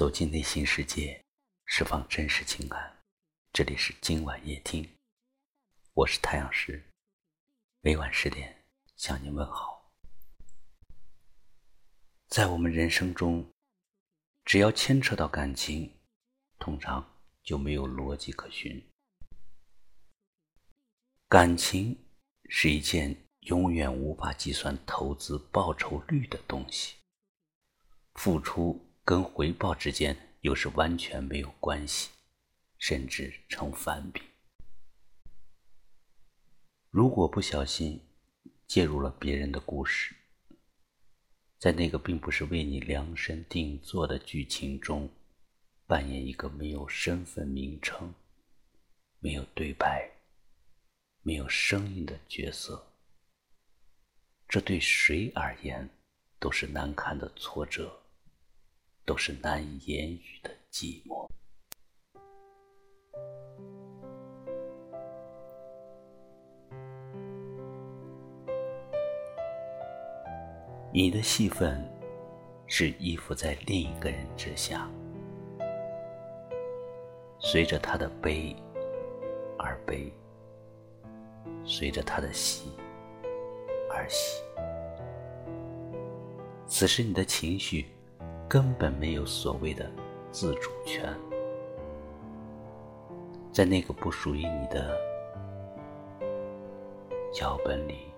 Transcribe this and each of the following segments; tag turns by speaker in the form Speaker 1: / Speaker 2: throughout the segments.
Speaker 1: 走进内心世界，释放真实情感。这里是今晚夜听，我是太阳石，每晚十点向您问好。在我们人生中，只要牵扯到感情，通常就没有逻辑可循。感情是一件永远无法计算投资报酬率的东西，付出跟回报之间又是完全没有关系，甚至成反比。如果不小心介入了别人的故事，在那个并不是为你量身定做的剧情中，扮演一个没有身份名称、没有对白。没有声音的角色，这对谁而言都是难堪的挫折，都是难以言喻的寂寞。你的戏份是依附在另一个人之下，随着他的悲而悲。随着他的喜而喜，此时你的情绪根本没有所谓的自主权，在那个不属于你的脚本里，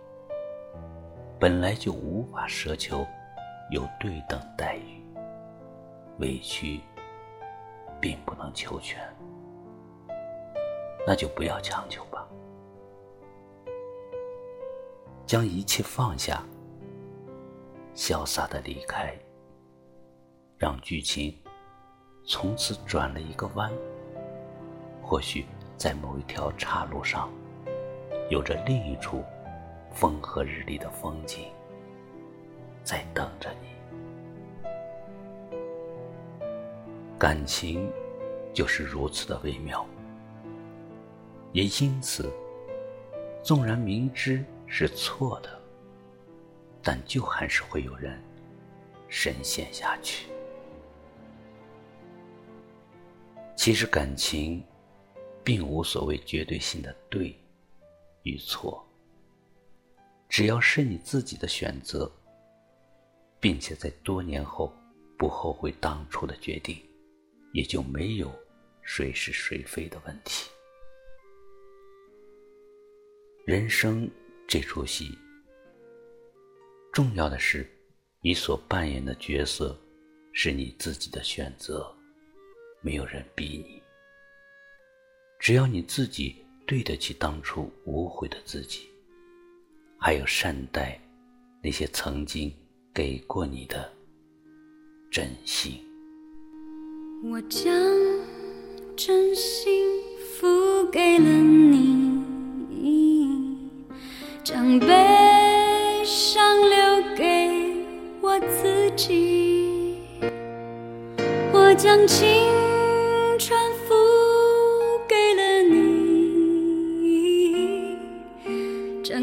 Speaker 1: 本来就无法奢求有对等待遇，委屈并不能求全，那就不要强求吧。将一切放下，潇洒的离开，让剧情从此转了一个弯。或许在某一条岔路上，有着另一处风和日丽的风景在等着你。感情就是如此的微妙，也因此，纵然明知。是错的，但就还是会有人深陷下去。其实感情并无所谓绝对性的对与错，只要是你自己的选择，并且在多年后不后悔当初的决定，也就没有谁是谁非的问题。人生。这出戏，重要的是，你所扮演的角色是你自己的选择，没有人逼你。只要你自己对得起当初无悔的自己，还有善待那些曾经给过你的真心。
Speaker 2: 我将真心付给了你。将悲伤留给我自己，我将青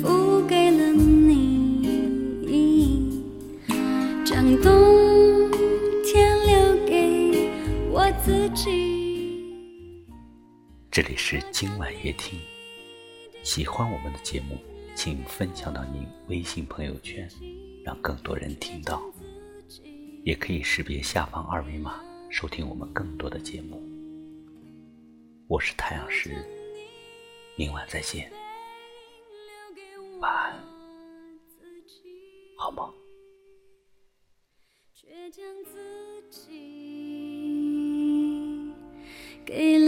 Speaker 2: 付给了你，将冬天留给我自己。
Speaker 1: 这里是今晚夜听，喜欢我们的节目，请分享到您微信朋友圈，让更多人听到。也可以识别下方二维码收听我们更多的节目。我是太阳石，明晚再见，晚安，好梦。
Speaker 2: 却将自己给。